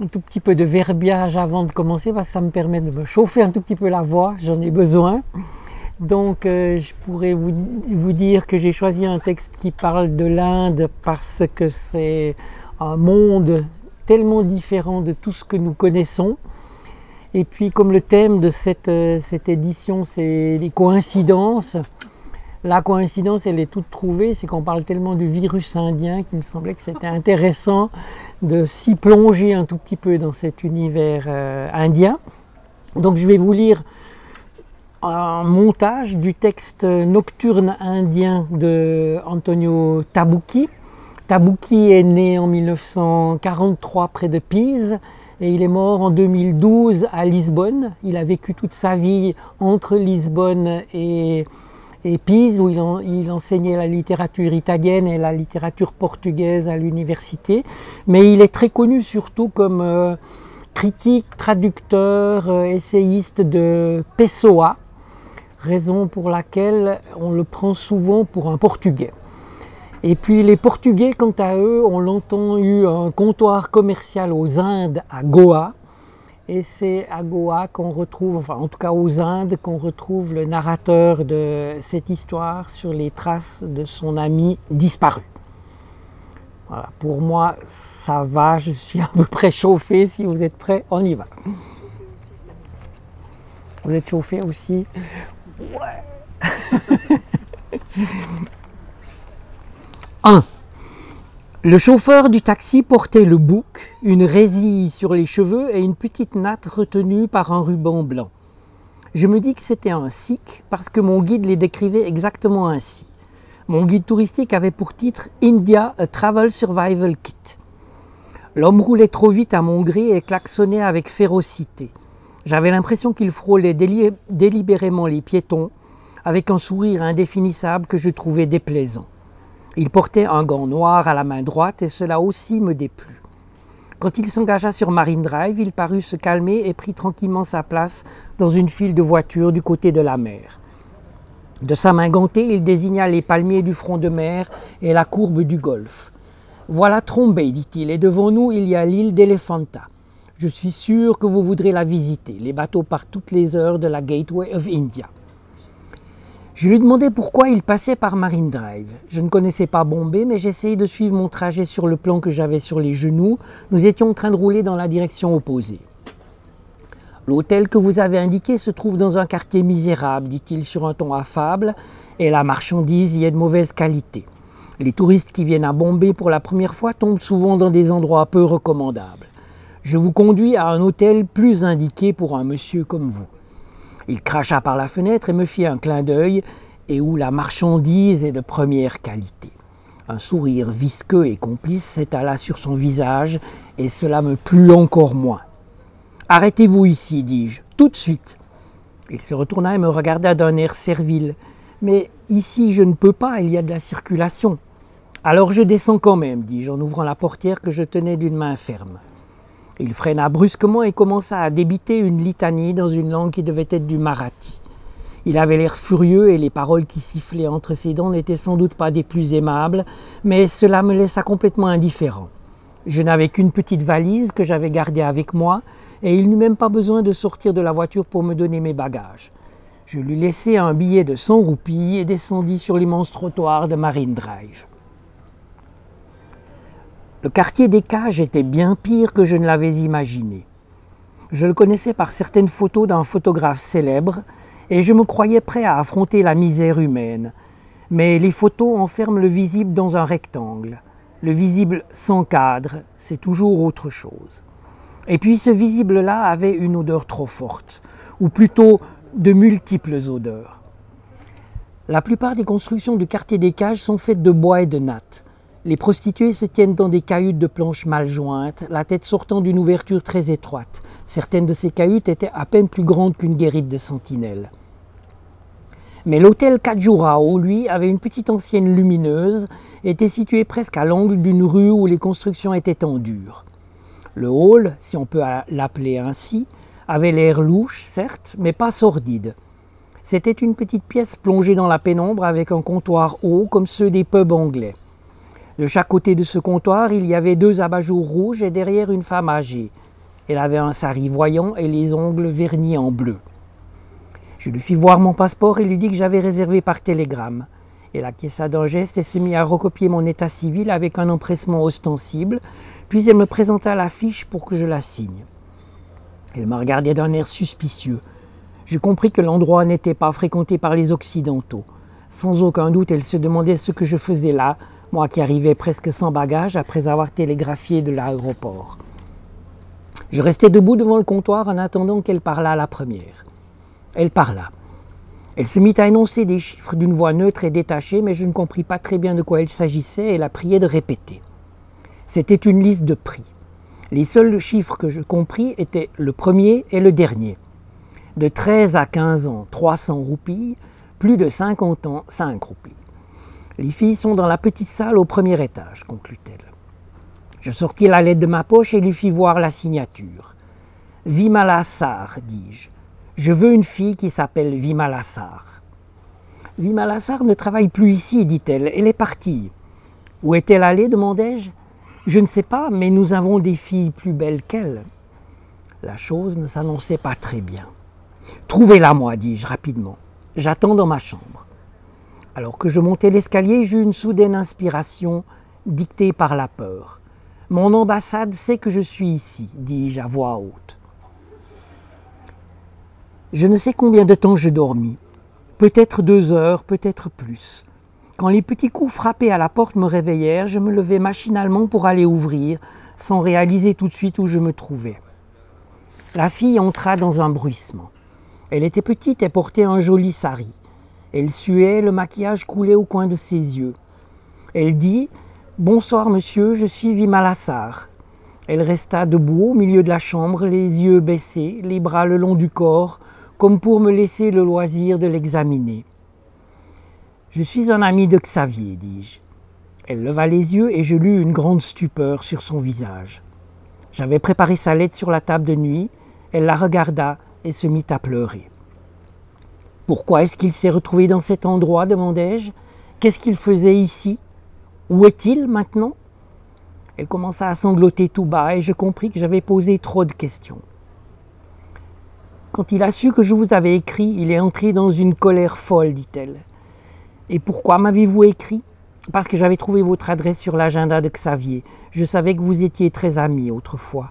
un tout petit peu de verbiage avant de commencer parce que ça me permet de me chauffer un tout petit peu la voix, j'en ai besoin. Donc euh, je pourrais vous, vous dire que j'ai choisi un texte qui parle de l'Inde parce que c'est un monde tellement différent de tout ce que nous connaissons. Et puis comme le thème de cette, euh, cette édition c'est les coïncidences, la coïncidence, elle est toute trouvée, c'est qu'on parle tellement du virus indien qu'il me semblait que c'était intéressant de s'y plonger un tout petit peu dans cet univers euh, indien. Donc je vais vous lire un montage du texte nocturne indien de Antonio Tabucchi. Tabucchi est né en 1943 près de Pise et il est mort en 2012 à Lisbonne. Il a vécu toute sa vie entre Lisbonne et et Pise, où il, enseignait la littérature italienne et la littérature portugaise à l'université. Mais il est très connu surtout comme euh, critique, traducteur, euh, essayiste de Pessoa, raison pour laquelle on le prend souvent pour un portugais. Et puis les Portugais, quant à eux, ont longtemps eu un comptoir commercial aux Indes à Goa, et c'est à Goa qu'on retrouve, enfin en tout cas aux Indes, qu'on retrouve le narrateur de cette histoire sur les traces de son ami disparu. Voilà, pour moi, ça va, je suis à peu près chauffé. Si vous êtes prêts, on y va. Vous êtes chauffé aussi? Ouais. 1. Le chauffeur du taxi portait le bouc, une résille sur les cheveux et une petite natte retenue par un ruban blanc. Je me dis que c'était un sikh parce que mon guide les décrivait exactement ainsi. Mon guide touristique avait pour titre India, a Travel Survival Kit. L'homme roulait trop vite à mon gré et klaxonnait avec férocité. J'avais l'impression qu'il frôlait délibérément les piétons avec un sourire indéfinissable que je trouvais déplaisant. Il portait un gant noir à la main droite et cela aussi me déplut. Quand il s'engagea sur Marine Drive, il parut se calmer et prit tranquillement sa place dans une file de voitures du côté de la mer. De sa main gantée, il désigna les palmiers du front de mer et la courbe du golfe. Voilà Trombay, dit-il, et devant nous il y a l'île d'Elephanta. Je suis sûr que vous voudrez la visiter. Les bateaux partent toutes les heures de la Gateway of India. Je lui demandais pourquoi il passait par Marine Drive. Je ne connaissais pas Bombay, mais j'essayais de suivre mon trajet sur le plan que j'avais sur les genoux. Nous étions en train de rouler dans la direction opposée. L'hôtel que vous avez indiqué se trouve dans un quartier misérable, dit-il sur un ton affable, et la marchandise y est de mauvaise qualité. Les touristes qui viennent à Bombay pour la première fois tombent souvent dans des endroits peu recommandables. Je vous conduis à un hôtel plus indiqué pour un monsieur comme vous. Il cracha par la fenêtre et me fit un clin d'œil, et où la marchandise est de première qualité. Un sourire visqueux et complice s'étala sur son visage, et cela me plut encore moins. Arrêtez-vous ici, dis-je, tout de suite. Il se retourna et me regarda d'un air servile. Mais ici, je ne peux pas, il y a de la circulation. Alors je descends quand même, dis-je en ouvrant la portière que je tenais d'une main ferme. Il freina brusquement et commença à débiter une litanie dans une langue qui devait être du marathi. Il avait l'air furieux et les paroles qui sifflaient entre ses dents n'étaient sans doute pas des plus aimables, mais cela me laissa complètement indifférent. Je n'avais qu'une petite valise que j'avais gardée avec moi, et il n'eut même pas besoin de sortir de la voiture pour me donner mes bagages. Je lui laissai un billet de 100 roupies et descendis sur l'immense trottoir de Marine Drive. Le quartier des cages était bien pire que je ne l'avais imaginé. Je le connaissais par certaines photos d'un photographe célèbre et je me croyais prêt à affronter la misère humaine. Mais les photos enferment le visible dans un rectangle. Le visible sans cadre, c'est toujours autre chose. Et puis ce visible-là avait une odeur trop forte, ou plutôt de multiples odeurs. La plupart des constructions du quartier des cages sont faites de bois et de nattes. Les prostituées se tiennent dans des cahutes de planches mal jointes, la tête sortant d'une ouverture très étroite. Certaines de ces cahutes étaient à peine plus grandes qu'une guérite de sentinelle. Mais l'hôtel Kajurao, lui, avait une petite ancienne lumineuse, était situé presque à l'angle d'une rue où les constructions étaient en dur. Le hall, si on peut l'appeler ainsi, avait l'air louche, certes, mais pas sordide. C'était une petite pièce plongée dans la pénombre avec un comptoir haut comme ceux des pubs anglais. De chaque côté de ce comptoir, il y avait deux abat-jours rouges et derrière une femme âgée. Elle avait un sari voyant et les ongles vernis en bleu. Je lui fis voir mon passeport et lui dis que j'avais réservé par télégramme. Elle acquiesça d'un geste et se mit à recopier mon état civil avec un empressement ostensible, puis elle me présenta la fiche pour que je la signe. Elle me regardait d'un air suspicieux. Je compris que l'endroit n'était pas fréquenté par les Occidentaux. Sans aucun doute, elle se demandait ce que je faisais là, moi qui arrivais presque sans bagage après avoir télégraphié de l'aéroport. Je restai debout devant le comptoir en attendant qu'elle parlât la première. Elle parla. Elle se mit à énoncer des chiffres d'une voix neutre et détachée, mais je ne compris pas très bien de quoi il s'agissait et la priai de répéter. C'était une liste de prix. Les seuls chiffres que je compris étaient le premier et le dernier. De 13 à 15 ans, 300 roupies, plus de 50 ans, 5 roupies. Les filles sont dans la petite salle au premier étage, conclut-elle. Je sortis la lettre de ma poche et lui fis voir la signature. Vimalassar, dis-je. Je veux une fille qui s'appelle Vimalassar. Vimalassar ne travaille plus ici, dit-elle. Elle est partie. Où est-elle allée demandai-je. Je ne sais pas, mais nous avons des filles plus belles qu'elle. La chose ne s'annonçait pas très bien. Trouvez-la, moi, dis-je rapidement. J'attends dans ma chambre. Alors que je montais l'escalier, j'eus une soudaine inspiration dictée par la peur. Mon ambassade sait que je suis ici, dis-je à voix haute. Je ne sais combien de temps je dormis. Peut-être deux heures, peut-être plus. Quand les petits coups frappés à la porte me réveillèrent, je me levai machinalement pour aller ouvrir, sans réaliser tout de suite où je me trouvais. La fille entra dans un bruissement. Elle était petite et portait un joli sari. Elle suait, le maquillage coulait au coin de ses yeux. Elle dit Bonsoir, monsieur, je suis Vimalassar. Elle resta debout au milieu de la chambre, les yeux baissés, les bras le long du corps, comme pour me laisser le loisir de l'examiner. Je suis un ami de Xavier, dis-je. Elle leva les yeux et je lus une grande stupeur sur son visage. J'avais préparé sa lettre sur la table de nuit, elle la regarda et se mit à pleurer. Pourquoi est-ce qu'il s'est retrouvé dans cet endroit demandai-je. Qu'est-ce qu'il faisait ici? Où est-il maintenant? Elle commença à sangloter tout bas et je compris que j'avais posé trop de questions. Quand il a su que je vous avais écrit, il est entré dans une colère folle, dit-elle. Et pourquoi m'avez-vous écrit? Parce que j'avais trouvé votre adresse sur l'agenda de Xavier. Je savais que vous étiez très amis autrefois.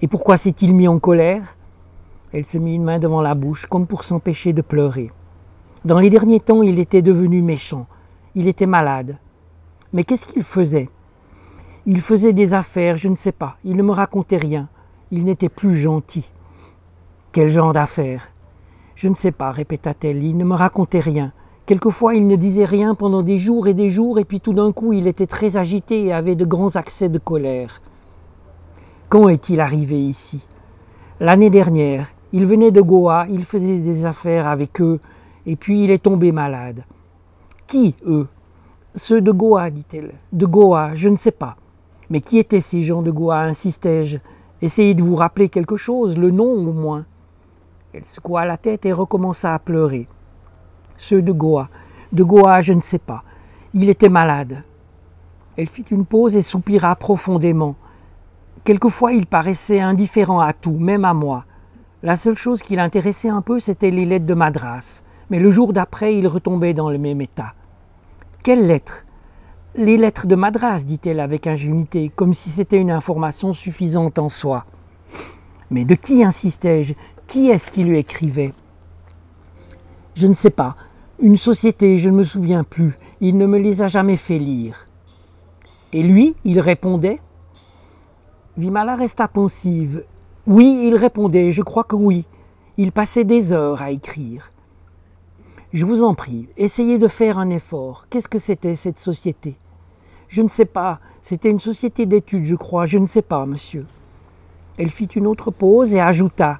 Et pourquoi s'est-il mis en colère? Elle se mit une main devant la bouche, comme pour s'empêcher de pleurer. Dans les derniers temps, il était devenu méchant. Il était malade. Mais qu'est-ce qu'il faisait? Il faisait des affaires, je ne sais pas. Il ne me racontait rien. Il n'était plus gentil. Quel genre d'affaires? Je ne sais pas, répéta-t-elle. Il ne me racontait rien. Quelquefois, il ne disait rien pendant des jours et des jours, et puis tout d'un coup, il était très agité et avait de grands accès de colère. Quand est-il arrivé ici? L'année dernière, il venait de Goa, il faisait des affaires avec eux, et puis il est tombé malade. Qui, eux? Ceux de Goa, dit-elle. De Goa, je ne sais pas. Mais qui étaient ces gens de Goa? insistai-je. Essayez de vous rappeler quelque chose, le nom au moins. Elle secoua la tête et recommença à pleurer. Ceux de Goa. De Goa, je ne sais pas. Il était malade. Elle fit une pause et soupira profondément. Quelquefois il paraissait indifférent à tout, même à moi. La seule chose qui l'intéressait un peu, c'était les lettres de Madras. Mais le jour d'après, il retombait dans le même état. Quelles lettres? Les lettres de Madras, dit-elle avec ingénuité, comme si c'était une information suffisante en soi. Mais de qui insistais-je Qui est-ce qui lui écrivait? Je ne sais pas. Une société, je ne me souviens plus. Il ne me les a jamais fait lire. Et lui, il répondait? Vimala resta pensive. Oui, il répondait, je crois que oui. Il passait des heures à écrire. Je vous en prie, essayez de faire un effort. Qu'est-ce que c'était cette société? Je ne sais pas. C'était une société d'études, je crois. Je ne sais pas, monsieur. Elle fit une autre pause et ajouta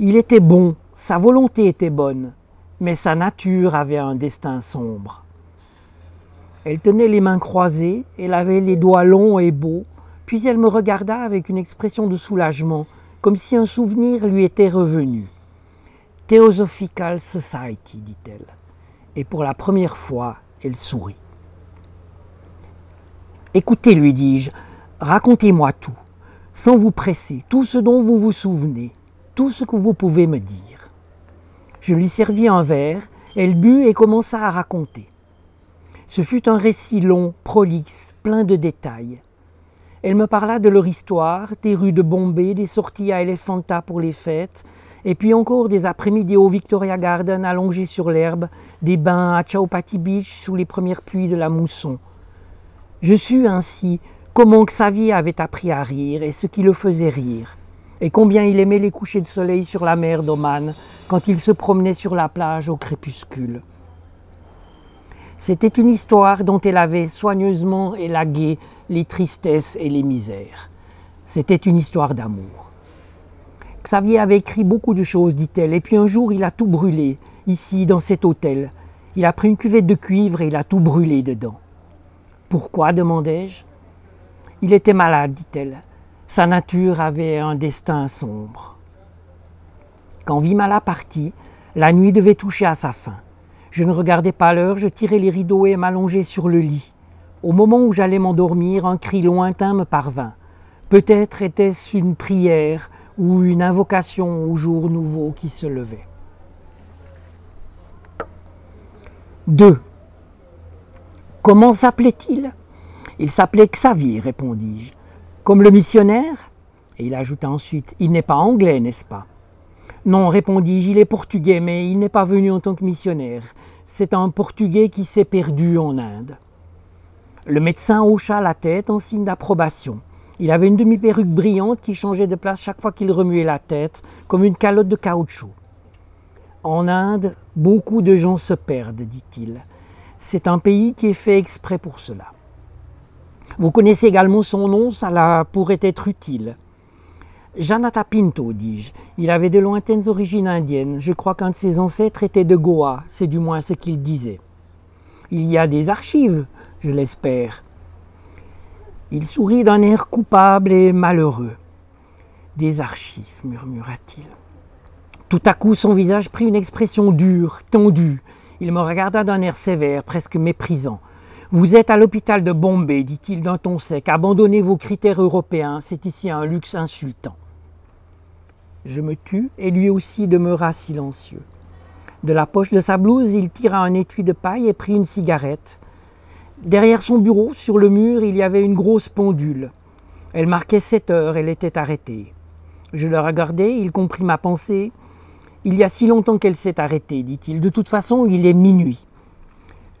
Il était bon, sa volonté était bonne, mais sa nature avait un destin sombre. Elle tenait les mains croisées, elle avait les doigts longs et beaux, puis elle me regarda avec une expression de soulagement comme si un souvenir lui était revenu. Theosophical Society, dit-elle. Et pour la première fois, elle sourit. Écoutez, lui dis-je, racontez-moi tout. sans vous presser, tout ce dont vous vous souvenez, tout ce que vous pouvez me dire. Je lui servis un verre, elle but et commença à raconter. Ce fut un récit long, prolixe, plein de détails. Elle me parla de leur histoire, des rues de Bombay, des sorties à Elephanta pour les fêtes, et puis encore des après-midi au Victoria Garden allongés sur l'herbe, des bains à Chowpatty Beach sous les premières pluies de la mousson. Je sus ainsi comment Xavier avait appris à rire et ce qui le faisait rire, et combien il aimait les couchers de soleil sur la mer d'Oman quand il se promenait sur la plage au crépuscule. C'était une histoire dont elle avait soigneusement élagué les tristesses et les misères. C'était une histoire d'amour. Xavier avait écrit beaucoup de choses, dit-elle, et puis un jour il a tout brûlé, ici, dans cet hôtel. Il a pris une cuvette de cuivre et il a tout brûlé dedans. Pourquoi demandai-je? Il était malade, dit-elle. Sa nature avait un destin sombre. Quand Vimala partit, la nuit devait toucher à sa fin. Je ne regardais pas l'heure, je tirais les rideaux et m'allongeais sur le lit. Au moment où j'allais m'endormir, un cri lointain me parvint. Peut-être était-ce une prière ou une invocation au jour nouveau qui se levait. 2. Comment s'appelait-il? Il s'appelait Xavier, répondis-je. Comme le missionnaire? Et il ajouta ensuite Il n'est pas anglais, n'est-ce pas? Non, répondis-je, il est portugais, mais il n'est pas venu en tant que missionnaire. C'est un portugais qui s'est perdu en Inde. Le médecin hocha la tête en signe d'approbation. Il avait une demi-perruque brillante qui changeait de place chaque fois qu'il remuait la tête, comme une calotte de caoutchouc. En Inde, beaucoup de gens se perdent, dit-il. C'est un pays qui est fait exprès pour cela. Vous connaissez également son nom, cela pourrait être utile. Janata Pinto, dis-je. Il avait de lointaines origines indiennes. Je crois qu'un de ses ancêtres était de Goa, c'est du moins ce qu'il disait. Il y a des archives, je l'espère. Il sourit d'un air coupable et malheureux. Des archives, murmura-t-il. Tout à coup, son visage prit une expression dure, tendue. Il me regarda d'un air sévère, presque méprisant. Vous êtes à l'hôpital de Bombay, dit-il d'un ton sec. Abandonnez vos critères européens, c'est ici un luxe insultant. Je me tus et lui aussi demeura silencieux. De la poche de sa blouse, il tira un étui de paille et prit une cigarette. Derrière son bureau, sur le mur, il y avait une grosse pendule. Elle marquait sept heures, elle était arrêtée. Je le regardai, il comprit ma pensée. Il y a si longtemps qu'elle s'est arrêtée, dit-il. De toute façon, il est minuit.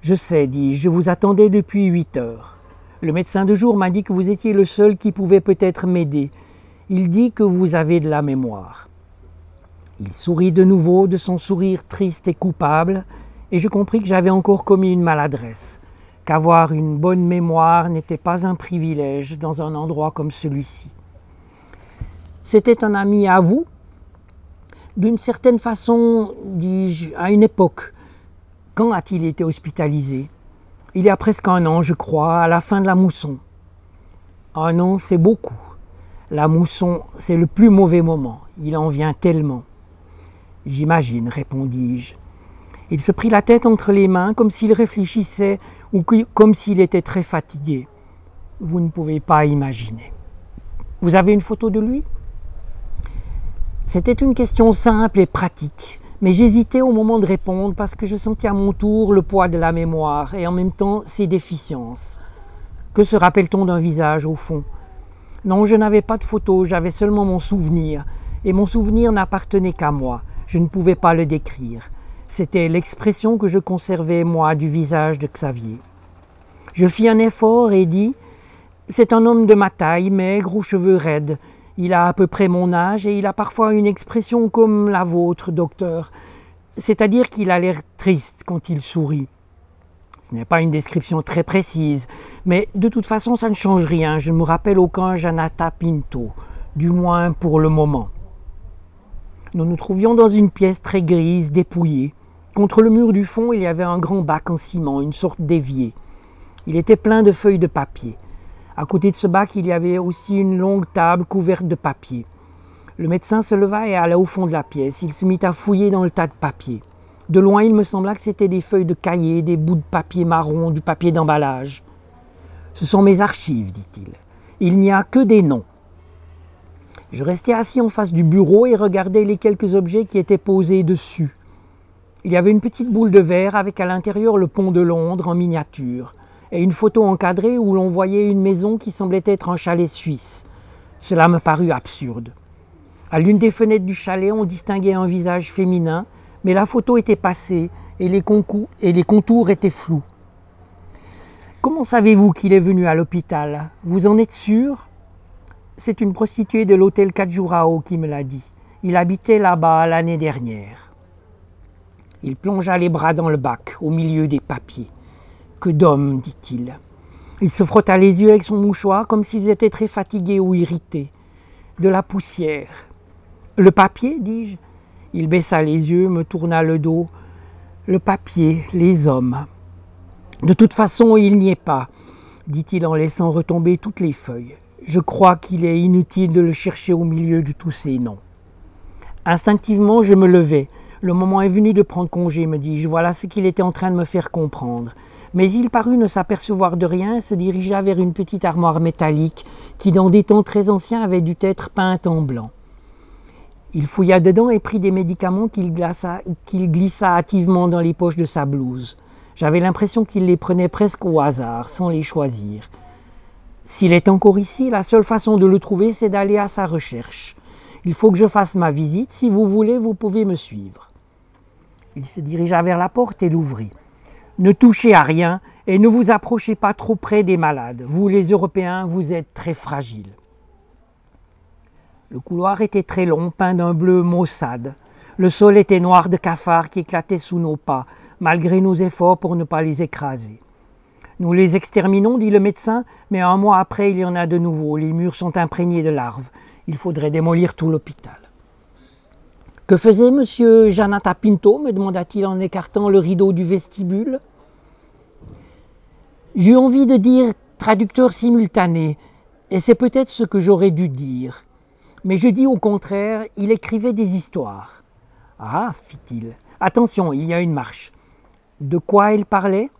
Je sais, dis-je, je vous attendais depuis huit heures. Le médecin de jour m'a dit que vous étiez le seul qui pouvait peut-être m'aider. Il dit que vous avez de la mémoire. Il sourit de nouveau de son sourire triste et coupable, et je compris que j'avais encore commis une maladresse qu'avoir une bonne mémoire n'était pas un privilège dans un endroit comme celui-ci. C'était un ami à vous D'une certaine façon, dis-je, à une époque. Quand a-t-il été hospitalisé? Il y a presque un an, je crois, à la fin de la mousson. Un an, c'est beaucoup. La mousson, c'est le plus mauvais moment. Il en vient tellement. J'imagine, répondis-je. Il se prit la tête entre les mains comme s'il réfléchissait ou comme s'il était très fatigué. Vous ne pouvez pas imaginer. Vous avez une photo de lui? C'était une question simple et pratique, mais j'hésitais au moment de répondre parce que je sentais à mon tour le poids de la mémoire et en même temps ses déficiences. Que se rappelle-t-on d'un visage au fond? Non, je n'avais pas de photo, j'avais seulement mon souvenir, et mon souvenir n'appartenait qu'à moi, je ne pouvais pas le décrire. C'était l'expression que je conservais, moi, du visage de Xavier. Je fis un effort et dis C'est un homme de ma taille, maigre aux cheveux raides. Il a à peu près mon âge et il a parfois une expression comme la vôtre, docteur. C'est-à-dire qu'il a l'air triste quand il sourit. Ce n'est pas une description très précise, mais de toute façon, ça ne change rien. Je ne me rappelle aucun Janata Pinto, du moins pour le moment. Nous nous trouvions dans une pièce très grise, dépouillée. Contre le mur du fond, il y avait un grand bac en ciment, une sorte d'évier. Il était plein de feuilles de papier. À côté de ce bac, il y avait aussi une longue table couverte de papier. Le médecin se leva et alla au fond de la pièce. Il se mit à fouiller dans le tas de papier. De loin, il me sembla que c'était des feuilles de cahier, des bouts de papier marron, du papier d'emballage. Ce sont mes archives, dit-il. Il n'y a que des noms. Je restais assis en face du bureau et regardais les quelques objets qui étaient posés dessus. Il y avait une petite boule de verre avec à l'intérieur le pont de Londres en miniature et une photo encadrée où l'on voyait une maison qui semblait être un chalet suisse. Cela me parut absurde. À l'une des fenêtres du chalet, on distinguait un visage féminin, mais la photo était passée et les, contours étaient flous. Comment savez-vous qu'il est venu à l'hôpital? Vous en êtes sûr? C'est une prostituée de l'hôtel Kajurao qui me l'a dit. Il habitait là-bas l'année dernière. Il plongea les bras dans le bac, au milieu des papiers. Que d'hommes, dit-il. Il se frotta les yeux avec son mouchoir comme s'ils étaient très fatigués ou irrités. De la poussière. Le papier, dis-je. Il baissa les yeux, me tourna le dos. Le papier, les hommes. De toute façon, il n'y est pas, dit-il en laissant retomber toutes les feuilles. Je crois qu'il est inutile de le chercher au milieu de tous ces noms. Instinctivement, je me levai. Le moment est venu de prendre congé, me dis-je. Voilà ce qu'il était en train de me faire comprendre. Mais il parut ne s'apercevoir de rien et se dirigea vers une petite armoire métallique qui, dans des temps très anciens, avait dû être peinte en blanc. Il fouilla dedans et prit des médicaments qu'il glissa, hâtivement dans les poches de sa blouse. J'avais l'impression qu'il les prenait presque au hasard, sans les choisir. S'il est encore ici, la seule façon de le trouver, c'est d'aller à sa recherche. Il faut que je fasse ma visite. Si vous voulez, vous pouvez me suivre. Il se dirigea vers la porte et l'ouvrit. Ne touchez à rien et ne vous approchez pas trop près des malades. Vous, les Européens, vous êtes très fragiles. Le couloir était très long, peint d'un bleu maussade. Le sol était noir de cafards qui éclataient sous nos pas, malgré nos efforts pour ne pas les écraser. Nous les exterminons, dit le médecin, mais un mois après, il y en a de nouveaux. Les murs sont imprégnés de larves. Il faudrait démolir tout l'hôpital. Que faisait M. Janata Pinto me demanda-t-il en écartant le rideau du vestibule. J'eus envie de dire traducteur simultané, et c'est peut-être ce que j'aurais dû dire. Mais je dis au contraire, il écrivait des histoires. Ah, fit-il. Attention, il y a une marche. De quoi elle parlait?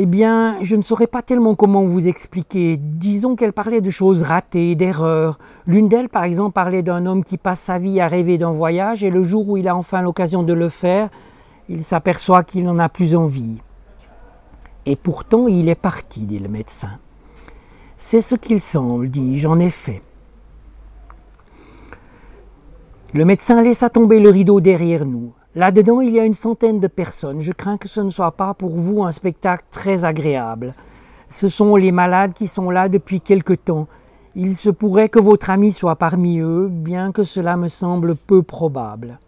Eh bien, je ne saurais pas tellement comment vous expliquer. Disons qu'elle parlait de choses ratées, d'erreurs. L'une d'elles, par exemple, parlait d'un homme qui passe sa vie à rêver d'un voyage et le jour où il a enfin l'occasion de le faire, il s'aperçoit qu'il n'en a plus envie. Et pourtant, il est parti, dit le médecin. C'est ce qu'il semble, dis-je, en effet. Le médecin laissa tomber le rideau derrière nous. Là-dedans, il y a une centaine de personnes. Je crains que ce ne soit pas pour vous un spectacle très agréable. Ce sont les malades qui sont là depuis quelque temps. Il se pourrait que votre ami soit parmi eux, bien que cela me semble peu probable.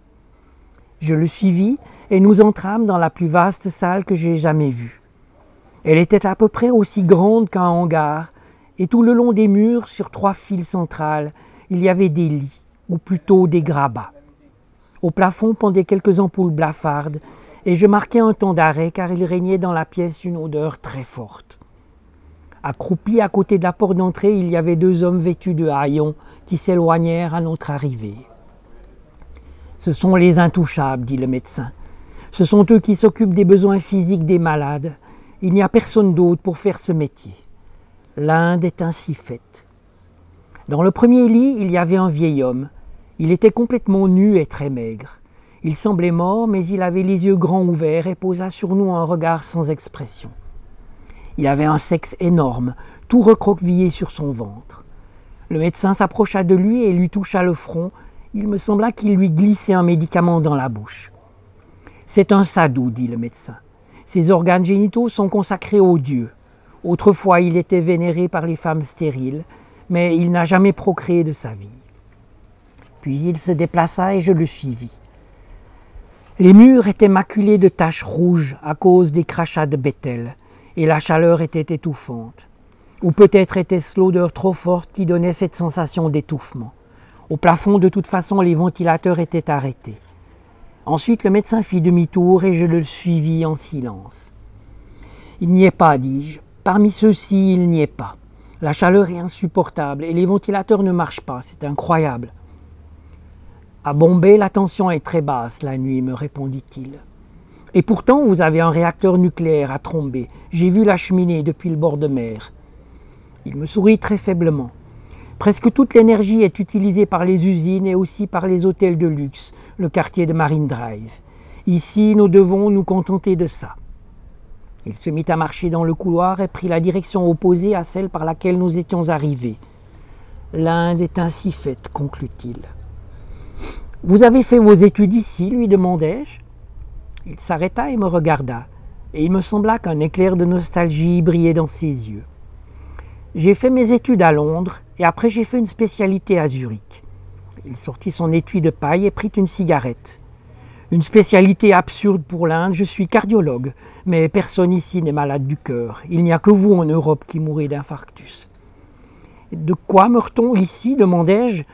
Je le suivis et nous entrâmes dans la plus vaste salle que j'ai jamais vue. Elle était à peu près aussi grande qu'un hangar, et tout le long des murs, sur trois files centrales, il y avait des lits, ou plutôt des grabats. Au plafond pendaient quelques ampoules blafardes, et je marquais un temps d'arrêt car il régnait dans la pièce une odeur très forte. Accroupis à côté de la porte d'entrée, il y avait deux hommes vêtus de haillons qui s'éloignèrent à notre arrivée. Ce sont les intouchables, dit le médecin. Ce sont eux qui s'occupent des besoins physiques des malades. Il n'y a personne d'autre pour faire ce métier. L'Inde est ainsi faite. Dans le premier lit, il y avait un vieil homme, il était complètement nu et très maigre. Il semblait mort, mais il avait les yeux grands ouverts et posa sur nous un regard sans expression. Il avait un sexe énorme, tout recroquevillé sur son ventre. Le médecin s'approcha de lui et lui toucha le front. Il me sembla qu'il lui glissait un médicament dans la bouche. C'est un sadou, dit le médecin. Ses organes génitaux sont consacrés aux dieux. Autrefois, il était vénéré par les femmes stériles, mais il n'a jamais procréé de sa vie. Puis il se déplaça et je le suivis. Les murs étaient maculés de taches rouges à cause des crachats de Bethel, et la chaleur était étouffante. Ou peut-être était-ce l'odeur trop forte qui donnait cette sensation d'étouffement. Au plafond, de toute façon, les ventilateurs étaient arrêtés. Ensuite, le médecin fit demi-tour et je le suivis en silence. Il n'y est pas, dis-je. Parmi ceux-ci, il n'y est pas. La chaleur est insupportable et les ventilateurs ne marchent pas. C'est incroyable. À Bombay, la tension est très basse la nuit, me répondit-il. Et pourtant, vous avez un réacteur nucléaire à tromber. J'ai vu la cheminée depuis le bord de mer. Il me sourit très faiblement. Presque toute l'énergie est utilisée par les usines et aussi par les hôtels de luxe, le quartier de Marine Drive. Ici, nous devons nous contenter de ça. Il se mit à marcher dans le couloir et prit la direction opposée à celle par laquelle nous étions arrivés. L'Inde est ainsi faite, conclut-il. Vous avez fait vos études ici lui demandai-je. Il s'arrêta et me regarda, et il me sembla qu'un éclair de nostalgie brillait dans ses yeux. J'ai fait mes études à Londres et après j'ai fait une spécialité à Zurich. Il sortit son étui de paille et prit une cigarette. Une spécialité absurde pour l'Inde, je suis cardiologue, mais personne ici n'est malade du cœur. Il n'y a que vous en Europe qui mourrez d'infarctus. De quoi meurt-on ici demandai-je.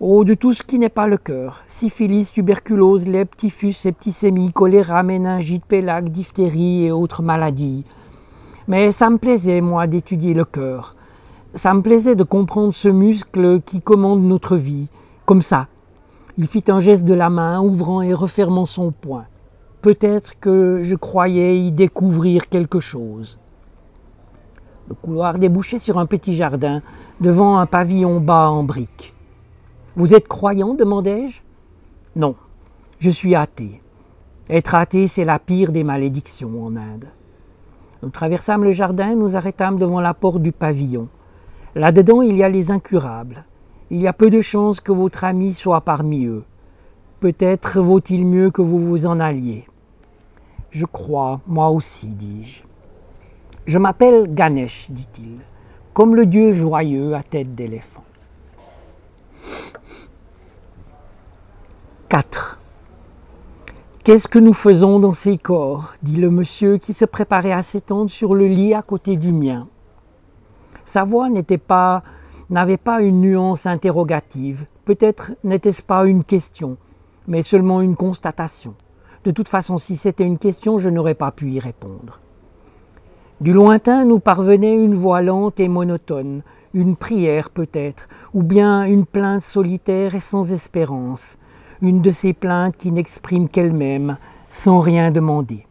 Oh, de tout ce qui n'est pas le cœur. Syphilis, tuberculose, lèpre, typhus, septicémie, choléra, méningite, pélague, diphtérie et autres maladies. Mais ça me plaisait, moi, d'étudier le cœur. Ça me plaisait de comprendre ce muscle qui commande notre vie, comme ça. Il fit un geste de la main, ouvrant et refermant son poing. Peut-être que je croyais y découvrir quelque chose. Le couloir débouchait sur un petit jardin, devant un pavillon bas en briques. Vous êtes croyant demandai-je. Non, je suis athée. Être athée, c'est la pire des malédictions en Inde. Nous traversâmes le jardin nous arrêtâmes devant la porte du pavillon. Là-dedans, il y a les incurables. Il y a peu de chances que votre ami soit parmi eux. Peut-être vaut-il mieux que vous vous en alliez. Je crois, moi aussi, dis-je. Je m'appelle Ganesh, dit-il, comme le dieu joyeux à tête d'éléphant. 4. Qu'est-ce que nous faisons dans ces corps? dit le monsieur qui se préparait à s'étendre sur le lit à côté du mien. Sa voix n'était pas, n'avait pas une nuance interrogative. Peut-être n'était-ce pas une question, mais seulement une constatation. De toute façon, si c'était une question, je n'aurais pas pu y répondre. Du lointain nous parvenait une voix lente et monotone, une prière peut-être, ou bien une plainte solitaire et sans espérance, une de ces plaintes qui n'expriment qu'elle-même, sans rien demander.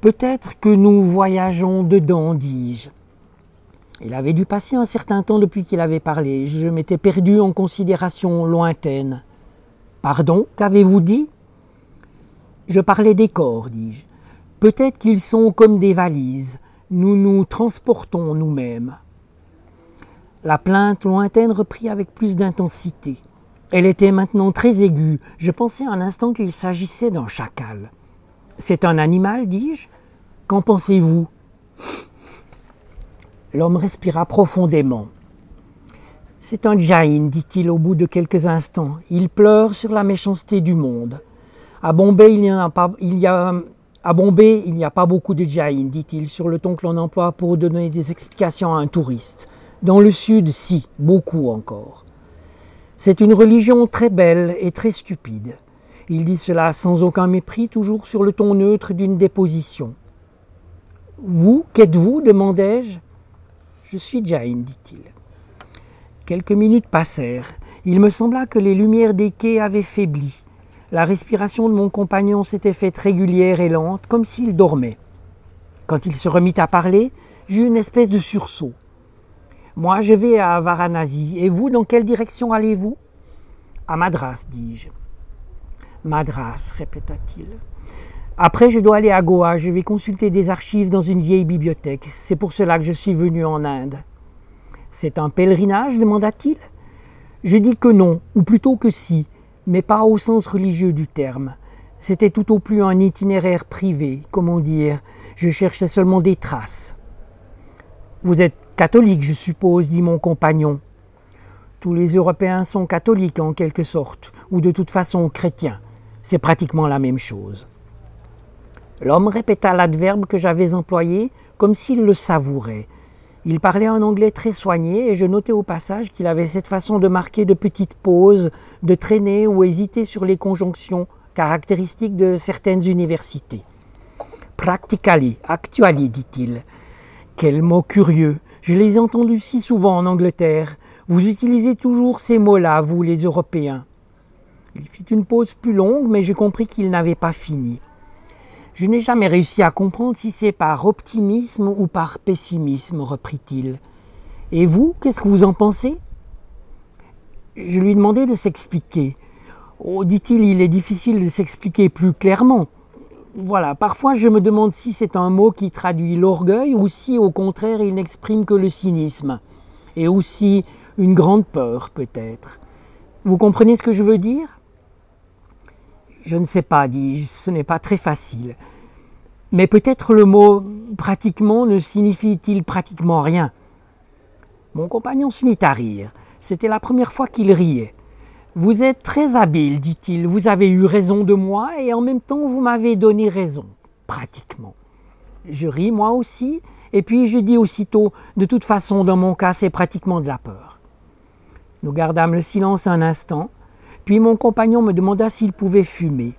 Peut-être que nous voyageons dedans, dis-je. Il avait dû passer un certain temps depuis qu'il avait parlé. Je m'étais perdu en considérations lointaines. Pardon, qu'avez-vous dit? Je parlais des corps, dis-je. Peut-être qu'ils sont comme des valises. Nous nous transportons nous-mêmes. La plainte lointaine reprit avec plus d'intensité. Elle était maintenant très aiguë. Je pensais un instant qu'il s'agissait d'un chacal. C'est un animal, dis-je? Qu'en pensez-vous? L'homme respira profondément. C'est un Jain, dit-il au bout de quelques instants. Il pleure sur la méchanceté du monde. À Bombay, il n'y a pas, beaucoup de Jain, dit-il, sur le ton que l'on emploie pour donner des explications à un touriste. Dans le sud, si, beaucoup encore. C'est une religion très belle et très stupide. Il dit cela sans aucun mépris, toujours sur le ton neutre d'une déposition. Vous, qu'êtes-vous demandai-je. Je suis Jain, dit-il. Quelques minutes passèrent. Il me sembla que les lumières des quais avaient faibli. La respiration de mon compagnon s'était faite régulière et lente, comme s'il dormait. Quand il se remit à parler, j'eus une espèce de sursaut. Moi, je vais à Varanasi. Et vous, dans quelle direction allez-vous? À Madras, dis-je. Madras, répéta-t-il. Après, je dois aller à Goa. Je vais consulter des archives dans une vieille bibliothèque. C'est pour cela que je suis venu en Inde. C'est un pèlerinage? demanda-t-il. Je dis que non, ou plutôt que si, mais pas au sens religieux du terme. C'était tout au plus un itinéraire privé, comment dire. Je cherchais seulement des traces. Vous êtes catholique, je suppose, dit mon compagnon. Tous les Européens sont catholiques en quelque sorte, ou de toute façon chrétiens. C'est pratiquement la même chose. L'homme répéta l'adverbe que j'avais employé comme s'il le savourait. Il parlait un anglais très soigné et je notais au passage qu'il avait cette façon de marquer de petites pauses, de traîner ou hésiter sur les conjonctions caractéristiques de certaines universités. Practically, actually, dit-il. Quel mot curieux. Je les ai entendus si souvent en Angleterre. Vous utilisez toujours ces mots-là, vous les Européens. Il fit une pause plus longue, mais j'ai compris qu'il n'avait pas fini. Je n'ai jamais réussi à comprendre si c'est par optimisme ou par pessimisme, reprit-il. Et vous, qu'est-ce que vous en pensez? Je lui demandais de s'expliquer. Oh, dit-il, il est difficile de s'expliquer plus clairement. Voilà, parfois je me demande si c'est un mot qui traduit l'orgueil ou si au contraire il n'exprime que le cynisme. Et aussi une grande peur peut-être. Vous comprenez ce que je veux dire? Je ne sais pas, dis-je, ce n'est pas très facile. Mais peut-être le mot pratiquement ne signifie-t-il pratiquement rien? Mon compagnon se mit à rire. C'était la première fois qu'il riait. Vous êtes très habile, dit-il. Vous avez eu raison de moi et en même temps vous m'avez donné raison, pratiquement. Je ris moi aussi, et puis je dis aussitôt, de toute façon, dans mon cas, c'est pratiquement de la peur. Nous gardâmes le silence un instant, puis mon compagnon me demanda s'il pouvait fumer.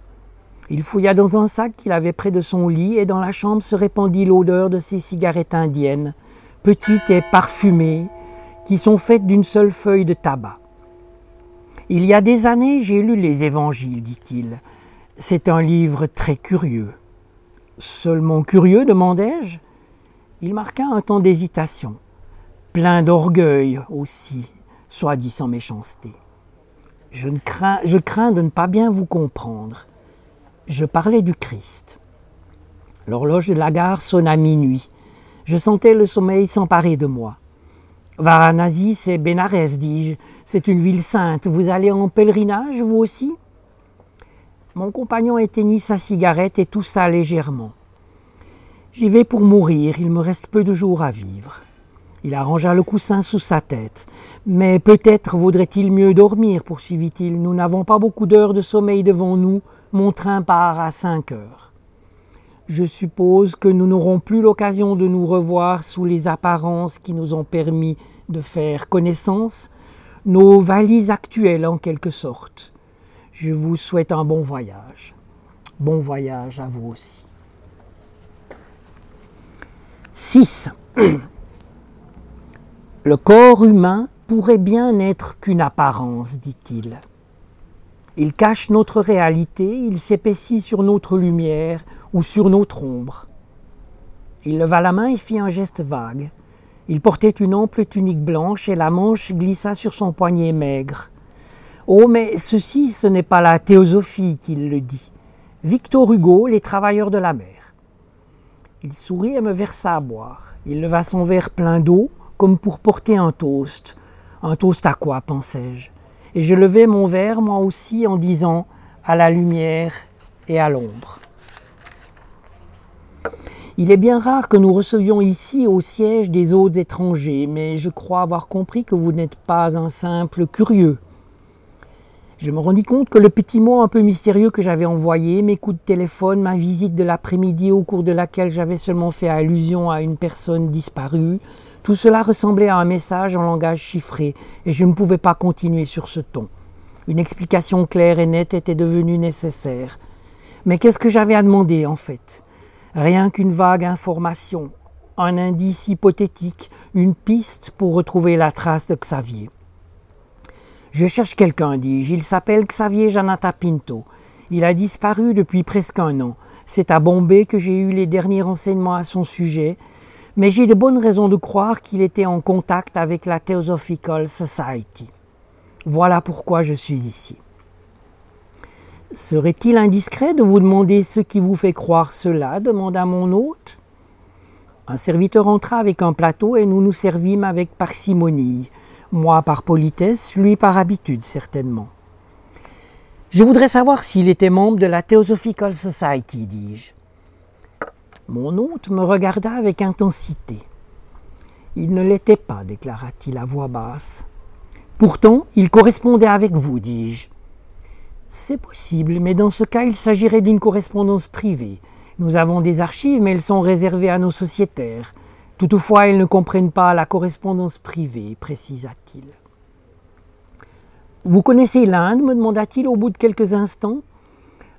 Il fouilla dans un sac qu'il avait près de son lit et dans la chambre se répandit l'odeur de ces cigarettes indiennes, petites et parfumées, qui sont faites d'une seule feuille de tabac. Il y a des années, j'ai lu les évangiles, dit-il. C'est un livre très curieux. Seulement curieux, demandai-je. Il marqua un temps d'hésitation, plein d'orgueil aussi, soit dit sans méchanceté. Je, crains, je crains de ne pas bien vous comprendre. Je parlais du Christ. L'horloge de la gare sonna minuit. Je sentais le sommeil s'emparer de moi. Varanasi, c'est Bénarès, dis-je. C'est une ville sainte. Vous allez en pèlerinage, vous aussi? Mon compagnon éteignit sa cigarette et toussa légèrement. J'y vais pour mourir, il me reste peu de jours à vivre. Il arrangea le coussin sous sa tête. Mais peut-être vaudrait-il mieux dormir, poursuivit-il. Nous n'avons pas beaucoup d'heures de sommeil devant nous. Mon train part à cinq heures. Je suppose que nous n'aurons plus l'occasion de nous revoir sous les apparences qui nous ont permis de faire connaissance, nos valises actuelles en quelque sorte. Je vous souhaite un bon voyage. Bon voyage à vous aussi. 6. Le corps humain pourrait bien n'être qu'une apparence, dit-il. Il cache notre réalité, il s'épaissit sur notre lumière ou sur notre ombre. Il leva la main et fit un geste vague. Il portait une ample tunique blanche et la manche glissa sur son poignet maigre. Oh, mais ceci, ce n'est pas la théosophie qu'il le dit. Victor Hugo, Les travailleurs de la mer. Il sourit et me versa à boire. Il leva son verre plein d'eau, comme pour porter un toast. Un toast à quoi, pensai-je? Et je levai mon verre moi aussi en disant à la lumière et à l'ombre. Il est bien rare que nous recevions ici au siège des hôtes étrangers, mais je crois avoir compris que vous n'êtes pas un simple curieux. Je me rendis compte que le petit mot un peu mystérieux que j'avais envoyé, mes coups de téléphone, ma visite de l'après-midi au cours de laquelle j'avais seulement fait allusion à une personne disparue, tout cela ressemblait à un message en langage chiffré, et je ne pouvais pas continuer sur ce ton. Une explication claire et nette était devenue nécessaire. Mais qu'est-ce que j'avais à demander en fait? Rien qu'une vague information, un indice hypothétique, une piste pour retrouver la trace de Xavier. Je cherche quelqu'un, dis-je. Il s'appelle Xavier Janata Pinto. Il a disparu depuis presque un an. C'est à Bombay que j'ai eu les derniers renseignements à son sujet, mais j'ai de bonnes raisons de croire qu'il était en contact avec la Theosophical Society. Voilà pourquoi je suis ici. Serait-il indiscret de vous demander ce qui vous fait croire cela demanda mon hôte. Un serviteur entra avec un plateau et nous nous servimes avec parcimonie, moi par politesse, lui par habitude certainement. Je voudrais savoir s'il était membre de la Theosophical Society, dis-je. Mon hôte me regarda avec intensité. Il ne l'était pas, déclara-t-il à voix basse. Pourtant, il correspondait avec vous, dis-je. C'est possible, mais dans ce cas, il s'agirait d'une correspondance privée. Nous avons des archives, mais elles sont réservées à nos sociétaires. Toutefois, elles ne comprennent pas la correspondance privée, précisa-t-il. Vous connaissez l'Inde me demanda-t-il au bout de quelques instants.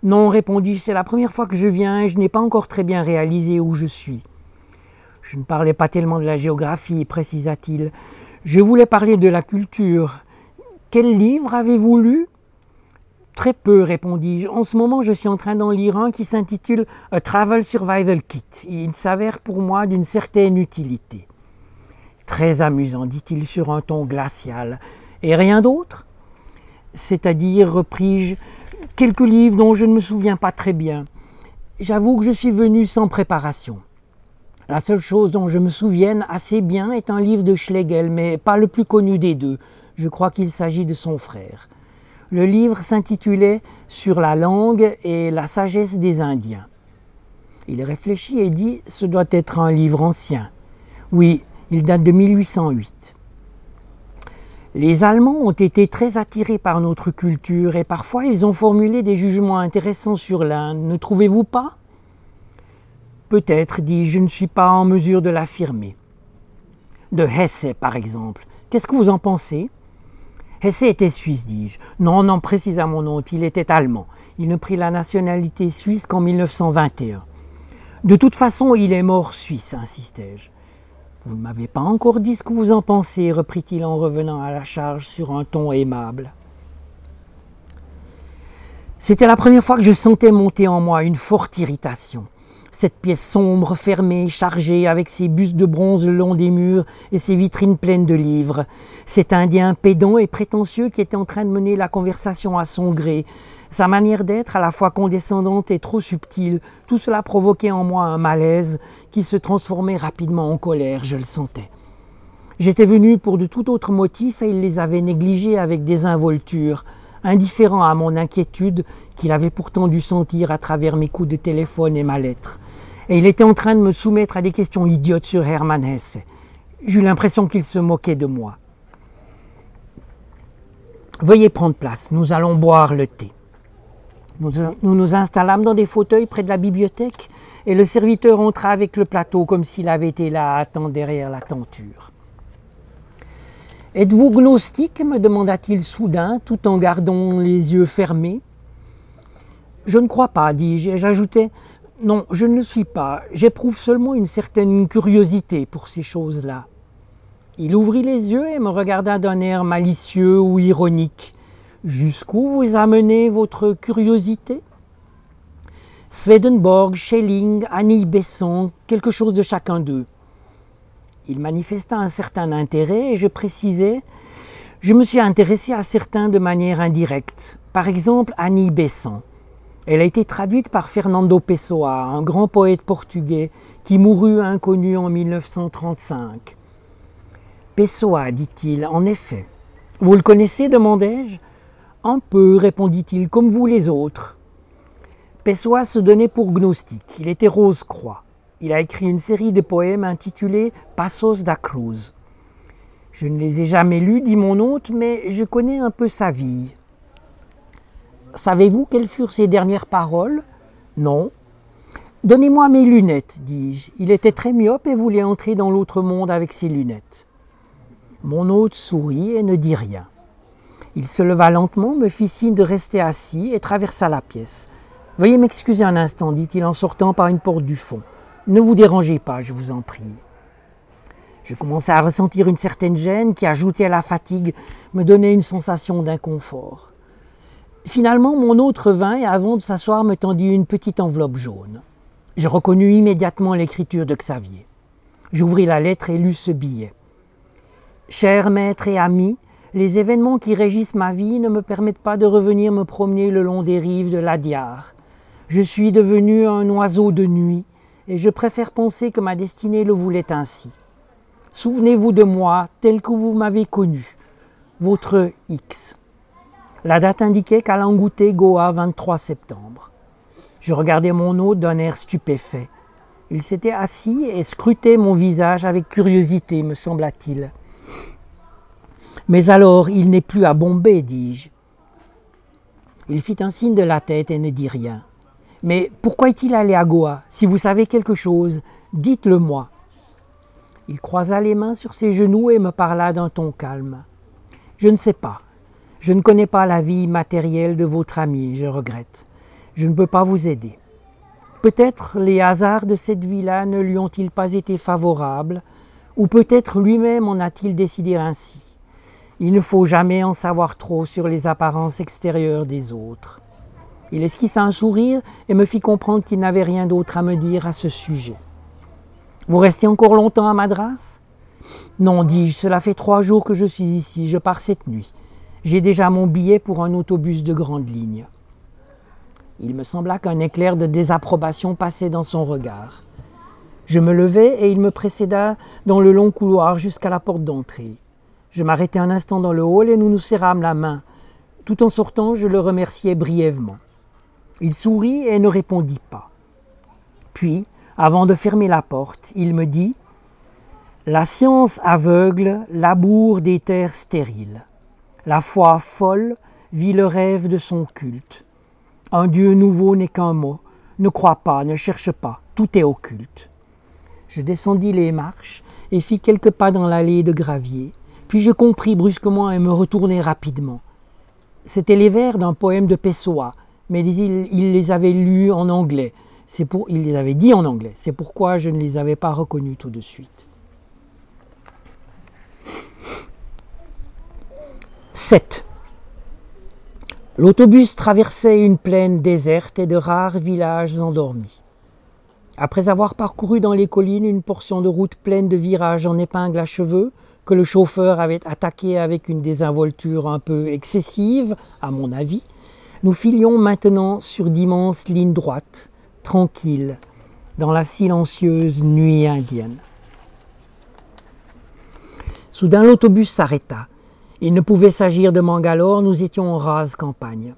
Non, répondis-je, c'est la première fois que je viens et je n'ai pas encore très bien réalisé où je suis. Je ne parlais pas tellement de la géographie, précisa-t-il. Je voulais parler de la culture. Quel livre avez-vous lu? Très peu, répondis-je. En ce moment, je suis en train d'en lire un qui s'intitule A Travel Survival Kit. il s'avère pour moi d'une certaine utilité. Très amusant, dit-il sur un ton glacial. Et rien d'autre? C'est-à-dire, repris-je, quelques livres dont je ne me souviens pas très bien. J'avoue que je suis venu sans préparation. La seule chose dont je me souvienne assez bien est un livre de Schlegel, mais pas le plus connu des deux. Je crois qu'il s'agit de son frère. Le livre s'intitulait Sur la langue et la sagesse des Indiens. Il réfléchit et dit Ce doit être un livre ancien. Oui, il date de 1808. Les Allemands ont été très attirés par notre culture et parfois ils ont formulé des jugements intéressants sur l'Inde, ne trouvez-vous pas? Peut-être, dis-je, je ne suis pas en mesure de l'affirmer. De Hesse, par exemple. Qu'est-ce que vous en pensez? Hesse était suisse, dis-je. Non, non, précisément non, il était allemand. Il ne prit la nationalité suisse qu'en 1921. De toute façon, il est mort suisse, insistai-je. Vous ne m'avez pas encore dit ce que vous en pensez, reprit-il en revenant à la charge sur un ton aimable. C'était la première fois que je sentais monter en moi une forte irritation. Cette pièce sombre, fermée, chargée, avec ses bustes de bronze le long des murs et ses vitrines pleines de livres. Cet Indien pédant et prétentieux qui était en train de mener la conversation à son gré. Sa manière d'être, à la fois condescendante et trop subtile, tout cela provoquait en moi un malaise qui se transformait rapidement en colère, je le sentais. J'étais venu pour de tout autre motif et il les avait négligés avec désinvolture indifférent à mon inquiétude qu'il avait pourtant dû sentir à travers mes coups de téléphone et ma lettre. Et il était en train de me soumettre à des questions idiotes sur Hermann Hesse. J'eus l'impression qu'il se moquait de moi. Veuillez prendre place, nous allons boire le thé. Nous, nous installâmes dans des fauteuils près de la bibliothèque et le serviteur entra avec le plateau comme s'il avait été là à attendre derrière la tenture. Êtes-vous gnostique me demanda-t-il soudain, tout en gardant les yeux fermés. Je ne crois pas, dis-je, et j'ajoutai Non, je ne le suis pas, j'éprouve seulement une certaine curiosité pour ces choses-là. Il ouvrit les yeux et me regarda d'un air malicieux ou ironique. Jusqu'où vous amenez votre curiosité? Swedenborg, Schelling, Annie Besson, quelque chose de chacun d'eux. Il manifesta un certain intérêt et je précisais Je me suis intéressé à certains de manière indirecte. Par exemple, Annie Besson. Elle a été traduite par Fernando Pessoa, un grand poète portugais qui mourut inconnu en 1935. Pessoa, dit-il, en effet. Vous le connaissez demandai-je. Un peu, répondit-il, comme vous les autres. Pessoa se donnait pour gnostique. Il était rose-croix. Il a écrit une série de poèmes intitulés Passos da Cruz. Je ne les ai jamais lus, dit mon hôte, mais je connais un peu sa vie. Savez-vous quelles furent ses dernières paroles? Non. Donnez-moi mes lunettes, dis-je. Il était très myope et voulait entrer dans l'autre monde avec ses lunettes. Mon hôte sourit et ne dit rien. Il se leva lentement, me fit signe de rester assis et traversa la pièce. Veuillez m'excuser un instant, dit-il en sortant par une porte du fond. Ne vous dérangez pas, je vous en prie. Je commençais à ressentir une certaine gêne qui, ajoutée à la fatigue, me donnait une sensation d'inconfort. Finalement, mon autre vint et avant de s'asseoir me tendit une petite enveloppe jaune. Je reconnus immédiatement l'écriture de Xavier. J'ouvris la lettre et lus ce billet. Cher maître et ami, les événements qui régissent ma vie ne me permettent pas de revenir me promener le long des rives de l'Adiar. Je suis devenu un oiseau de nuit et je préfère penser que ma destinée le voulait ainsi. Souvenez-vous de moi tel que vous m'avez connu, votre X. La date indiquait qu'à Goa, 23 septembre. Je regardais mon hôte d'un air stupéfait. Il s'était assis et scrutait mon visage avec curiosité, me sembla-t-il. Mais alors, il n'est plus à Bombay, dis-je. Il fit un signe de la tête et ne dit rien. Mais pourquoi est-il allé à Goa Si vous savez quelque chose, dites-le moi. Il croisa les mains sur ses genoux et me parla d'un ton calme. Je ne sais pas. Je ne connais pas la vie matérielle de votre ami, je regrette. Je ne peux pas vous aider. Peut-être les hasards de cette vie-là ne lui ont-ils pas été favorables, ou peut-être lui-même en a-t-il décidé ainsi. Il ne faut jamais en savoir trop sur les apparences extérieures des autres. Il esquissa un sourire et me fit comprendre qu'il n'avait rien d'autre à me dire à ce sujet. Vous restiez encore longtemps à Madras? Non, dis-je, cela fait trois jours que je suis ici, je pars cette nuit. J'ai déjà mon billet pour un autobus de grande ligne. Il me sembla qu'un éclair de désapprobation passait dans son regard. Je me levai et il me précéda dans le long couloir jusqu'à la porte d'entrée. Je m'arrêtai un instant dans le hall et nous nous serrâmes la main. Tout en sortant, je le remerciai brièvement. Il sourit et ne répondit pas. Puis, avant de fermer la porte, il me dit La science aveugle laboure des terres stériles. La foi folle vit le rêve de son culte. Un Dieu nouveau n'est qu'un mot. Ne crois pas, ne cherche pas, tout est occulte. Je descendis les marches et fis quelques pas dans l'allée de gravier. Puis je compris brusquement et me retournai rapidement. C'étaient les vers d'un poème de Pessoa, mais il, les avait lus en anglais. C'est il les avait dit en anglais. C'est pourquoi je ne les avais pas reconnus tout de suite. 7. L'autobus traversait une plaine déserte et de rares villages endormis. Après avoir parcouru dans les collines une portion de route pleine de virages en épingle à cheveux, que le chauffeur avait attaqué avec une désinvolture un peu excessive, à mon avis, nous filions maintenant sur d'immenses lignes droites, tranquilles, dans la silencieuse nuit indienne. Soudain l'autobus s'arrêta. Il ne pouvait s'agir de Mangalore, nous étions en rase campagne.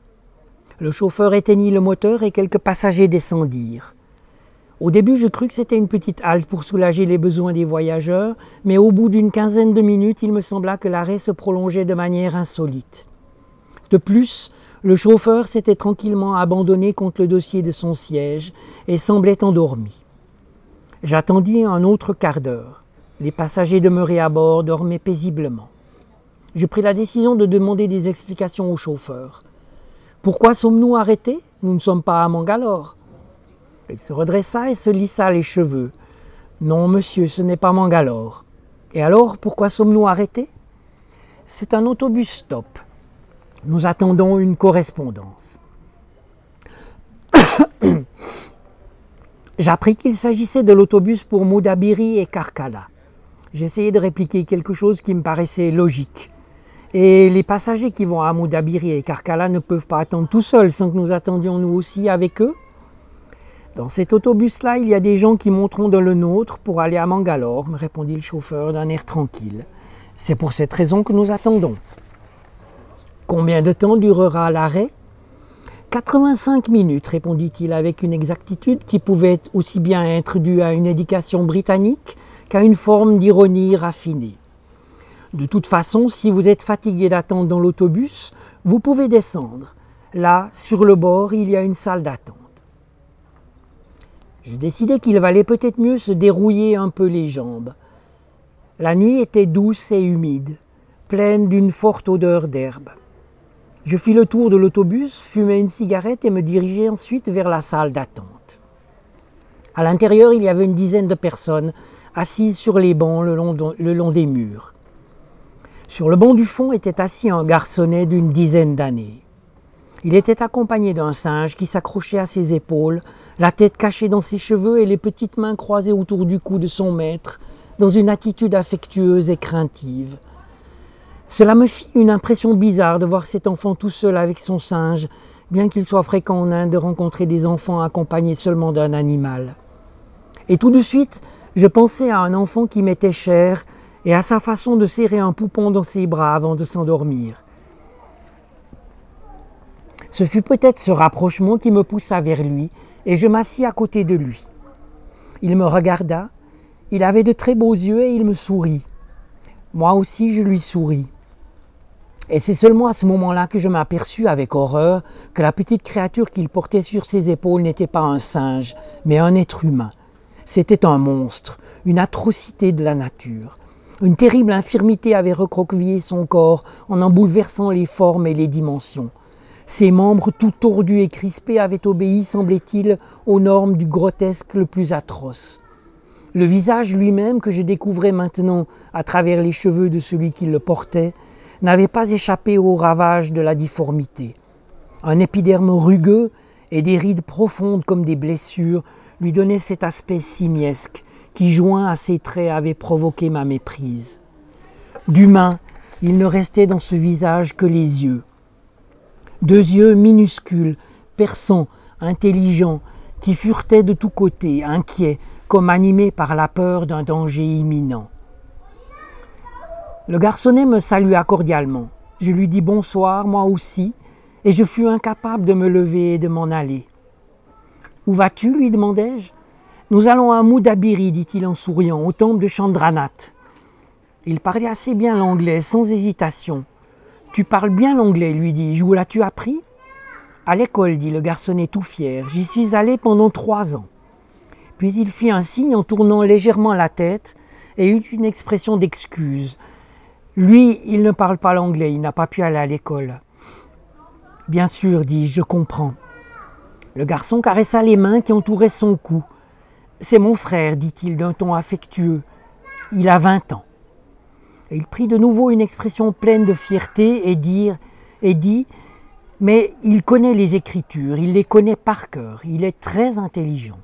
Le chauffeur éteignit le moteur et quelques passagers descendirent. Au début, je crus que c'était une petite halte pour soulager les besoins des voyageurs, mais au bout d'une quinzaine de minutes, il me sembla que l'arrêt se prolongeait de manière insolite. De plus, le chauffeur s'était tranquillement abandonné contre le dossier de son siège et semblait endormi. J'attendis un autre quart d'heure. Les passagers demeurés à bord dormaient paisiblement je pris la décision de demander des explications au chauffeur. Pourquoi sommes-nous arrêtés? Nous ne sommes pas à Mangalore. Il se redressa et se lissa les cheveux. Non, monsieur, ce n'est pas Mangalore. Et alors, pourquoi sommes-nous arrêtés? C'est un autobus stop. Nous attendons une correspondance. J'appris qu'il s'agissait de l'autobus pour Moudabiri et Karkala. J'essayai de répliquer quelque chose qui me paraissait logique. Et les passagers qui vont à Moudabiri et Karkala ne peuvent pas attendre tout seuls sans que nous attendions nous aussi avec eux. Dans cet autobus-là, il y a des gens qui monteront dans le nôtre pour aller à Mangalore, me répondit le chauffeur d'un air tranquille. C'est pour cette raison que nous attendons. Combien de temps durera l'arrêt? 85 minutes, répondit-il avec une exactitude qui pouvait aussi bien être due à une éducation britannique qu'à une forme d'ironie raffinée. De toute façon, si vous êtes fatigué d'attendre dans l'autobus, vous pouvez descendre. Là, sur le bord, il y a une salle d'attente. Je décidai qu'il valait peut-être mieux se dérouiller un peu les jambes. La nuit était douce et humide, pleine d'une forte odeur d'herbe. Je fis le tour de l'autobus, fumai une cigarette et me dirigeai ensuite vers la salle d'attente. À l'intérieur, il y avait une dizaine de personnes assises sur les bancs le long, le long des murs. Sur le banc du fond était assis un garçonnet d'une dizaine d'années. Il était accompagné d'un singe qui s'accrochait à ses épaules, la tête cachée dans ses cheveux et les petites mains croisées autour du cou de son maître, dans une attitude affectueuse et craintive. Cela me fit une impression bizarre de voir cet enfant tout seul avec son singe, bien qu'il soit fréquent en Inde de rencontrer des enfants accompagnés seulement d'un animal. Et tout de suite, je pensais à un enfant qui m'était cher, et à sa façon de serrer un poupon dans ses bras avant de s'endormir. Ce fut peut-être ce rapprochement qui me poussa vers lui, et je m'assis à côté de lui. Il me regarda, il avait de très beaux yeux et il me sourit. Moi aussi je lui souris. Et c'est seulement à ce moment-là que je m'aperçus avec horreur que la petite créature qu'il portait sur ses épaules n'était pas un singe, mais un être humain. C'était un monstre, une atrocité de la nature. Une terrible infirmité avait recroquevillé son corps en en bouleversant les formes et les dimensions. Ses membres tout tordus et crispés avaient obéi, semblait-il, aux normes du grotesque le plus atroce. Le visage lui-même, que je découvrais maintenant à travers les cheveux de celui qui le portait, n'avait pas échappé aux ravages de la difformité. Un épiderme rugueux et des rides profondes comme des blessures lui donnaient cet aspect simiesque qui, joint à ses traits, avait provoqué ma méprise. D'humain, il ne restait dans ce visage que les yeux. Deux yeux minuscules, perçants, intelligents, qui furetaient de tous côtés, inquiets, comme animés par la peur d'un danger imminent. Le garçonnet me salua cordialement. Je lui dis bonsoir, moi aussi, et je fus incapable de me lever et de m'en aller. Où vas-tu lui demandai-je. Nous allons à Moudabiri, dit-il en souriant, au temple de Chandranath. Il parlait assez bien l'anglais, sans hésitation. Tu parles bien l'anglais, lui dis-je. Où l'as-tu appris? À l'école, dit le garçonnet tout fier. J'y suis allé pendant trois ans. Puis il fit un signe en tournant légèrement la tête et eut une expression d'excuse. Lui, il ne parle pas l'anglais, il n'a pas pu aller à l'école. Bien sûr, dis-je, je comprends. Le garçon caressa les mains qui entouraient son cou. C'est mon frère, dit-il d'un ton affectueux. Il a vingt ans. il prit de nouveau une expression pleine de fierté et, et dit Mais il connaît les Écritures, il les connaît par cœur, il est très intelligent.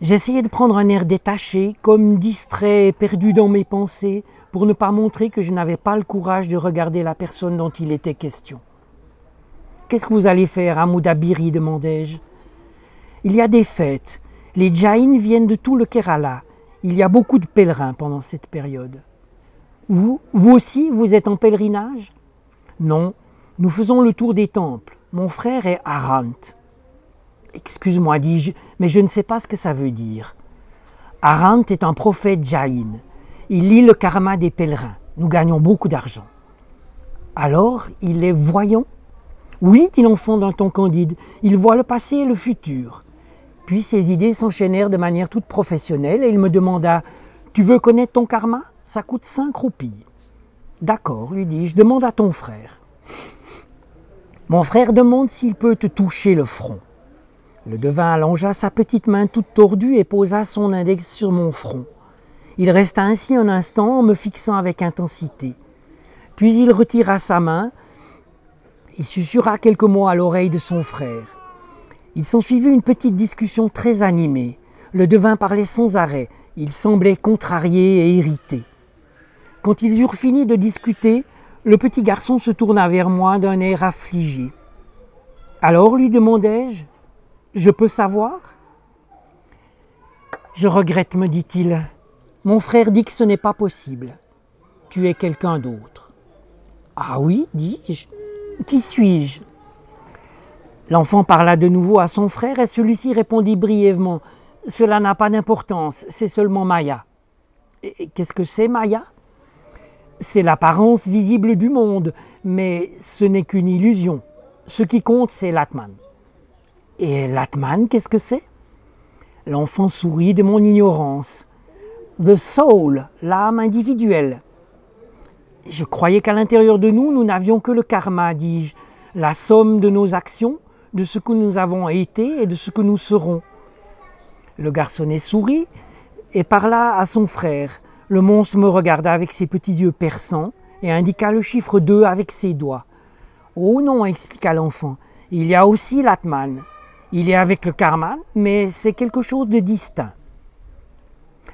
J'essayais de prendre un air détaché, comme distrait et perdu dans mes pensées, pour ne pas montrer que je n'avais pas le courage de regarder la personne dont il était question. Qu'est-ce que vous allez faire à Moudabiri demandai-je. Il y a des fêtes. Les Jains viennent de tout le Kerala. Il y a beaucoup de pèlerins pendant cette période. Vous, vous aussi, vous êtes en pèlerinage? Non, nous faisons le tour des temples. Mon frère est Arant. Excuse-moi, dis-je, mais je ne sais pas ce que ça veut dire. Arant est un prophète Jain. Il lit le karma des pèlerins. Nous gagnons beaucoup d'argent. Alors, il est voyant? Oui, dit l'enfant d'un ton candide, il voit le passé et le futur. Puis ses idées s'enchaînèrent de manière toute professionnelle et il me demanda Tu veux connaître ton karma? Ça coûte cinq roupies. D'accord, lui dis-je, demande à ton frère. Mon frère demande s'il peut te toucher le front. Le devin allongea sa petite main toute tordue et posa son index sur mon front. Il resta ainsi un instant en me fixant avec intensité. Puis il retira sa main, il susurra quelques mots à l'oreille de son frère. Il s'ensuivit une petite discussion très animée. Le devin parlait sans arrêt. Il semblait contrarié et irrité. Quand ils eurent fini de discuter, le petit garçon se tourna vers moi d'un air affligé. Alors, lui demandai-je, je peux savoir? Je regrette, me dit-il. Mon frère dit que ce n'est pas possible. Tu es quelqu'un d'autre. Ah oui, dis-je. Qui suis-je? L'enfant parla de nouveau à son frère et celui-ci répondit brièvement Cela n'a pas d'importance, c'est seulement Maya. Qu'est-ce que c'est Maya? C'est l'apparence visible du monde, mais ce n'est qu'une illusion. Ce qui compte, c'est l'Atman. Et l'Atman, qu'est-ce que c'est? L'enfant sourit de mon ignorance. The soul, l'âme individuelle. Je croyais qu'à l'intérieur de nous, nous n'avions que le karma, dis-je, la somme de nos actions, de ce que nous avons été et de ce que nous serons. Le garçonnet sourit et parla à son frère. Le monstre me regarda avec ses petits yeux perçants et indiqua le chiffre 2 avec ses doigts. Oh non, expliqua l'enfant, il y a aussi l'Atman. Il est avec le karma, mais c'est quelque chose de distinct.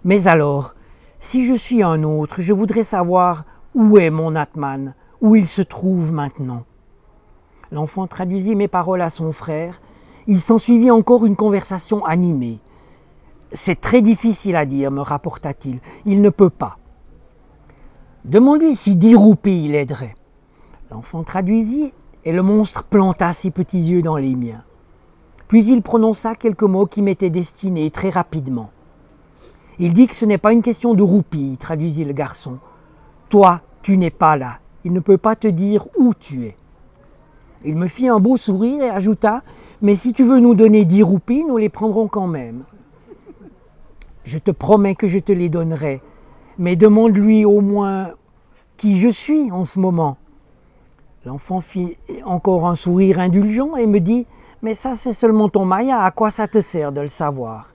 Mais alors, si je suis un autre, je voudrais savoir où est mon Atman Où il se trouve maintenant L'enfant traduisit mes paroles à son frère. Il s'ensuivit encore une conversation animée. C'est très difficile à dire, me rapporta-t-il. Il ne peut pas. Demande-lui si dix roupies il aiderait. L'enfant traduisit et le monstre planta ses petits yeux dans les miens. Puis il prononça quelques mots qui m'étaient destinés très rapidement. Il dit que ce n'est pas une question de roupies, traduisit le garçon. Toi, tu n'es pas là. Il ne peut pas te dire où tu es. Il me fit un beau sourire et ajouta Mais si tu veux nous donner dix roupies, nous les prendrons quand même. Je te promets que je te les donnerai, mais demande-lui au moins qui je suis en ce moment. L'enfant fit encore un sourire indulgent et me dit Mais ça, c'est seulement ton Maya, à quoi ça te sert de le savoir?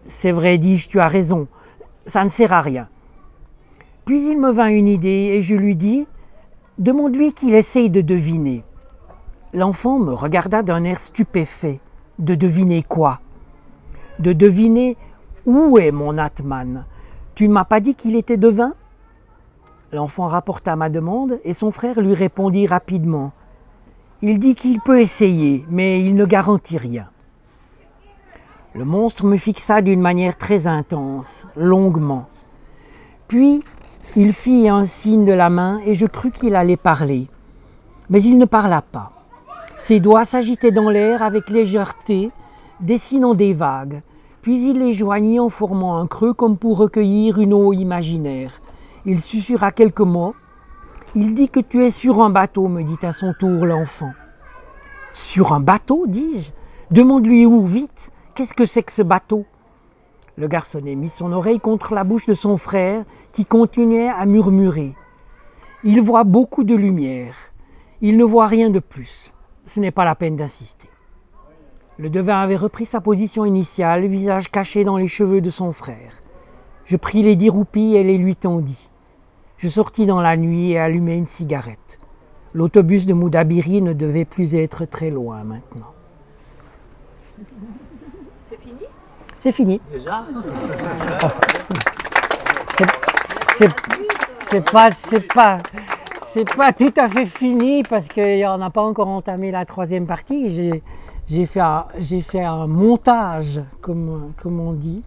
C'est vrai, dis-je, tu as raison, ça ne sert à rien. Puis il me vint une idée et je lui dis Demande-lui qu'il essaye de deviner. L'enfant me regarda d'un air stupéfait. De deviner quoi? De deviner où est mon Atman. Tu ne m'as pas dit qu'il était devin? L'enfant rapporta ma demande et son frère lui répondit rapidement. Il dit qu'il peut essayer, mais il ne garantit rien. Le monstre me fixa d'une manière très intense, longuement. Puis il fit un signe de la main et je crus qu'il allait parler. Mais il ne parla pas. Ses doigts s'agitaient dans l'air avec légèreté, dessinant des vagues. Puis il les joignit en formant un creux comme pour recueillir une eau imaginaire. Il susurra quelques mots. Il dit que tu es sur un bateau, me dit à son tour l'enfant. Sur un bateau, dis-je Demande-lui où, vite Qu'est-ce que c'est que ce bateau? Le garçonnet mit son oreille contre la bouche de son frère, qui continuait à murmurer. Il voit beaucoup de lumière. Il ne voit rien de plus. Ce n'est pas la peine d'insister. Le devin avait repris sa position initiale, visage caché dans les cheveux de son frère. Je pris les dix roupies et les lui tendis. Je sortis dans la nuit et allumai une cigarette. L'autobus de Moudabiri ne devait plus être très loin maintenant. C'est fini? C'est fini. Déjà? C'est pas, c'est pas, c'est pas tout à fait fini parce qu'on n'a pas encore entamé la troisième partie. J'ai fait, un, fait un montage, comme, comme on dit.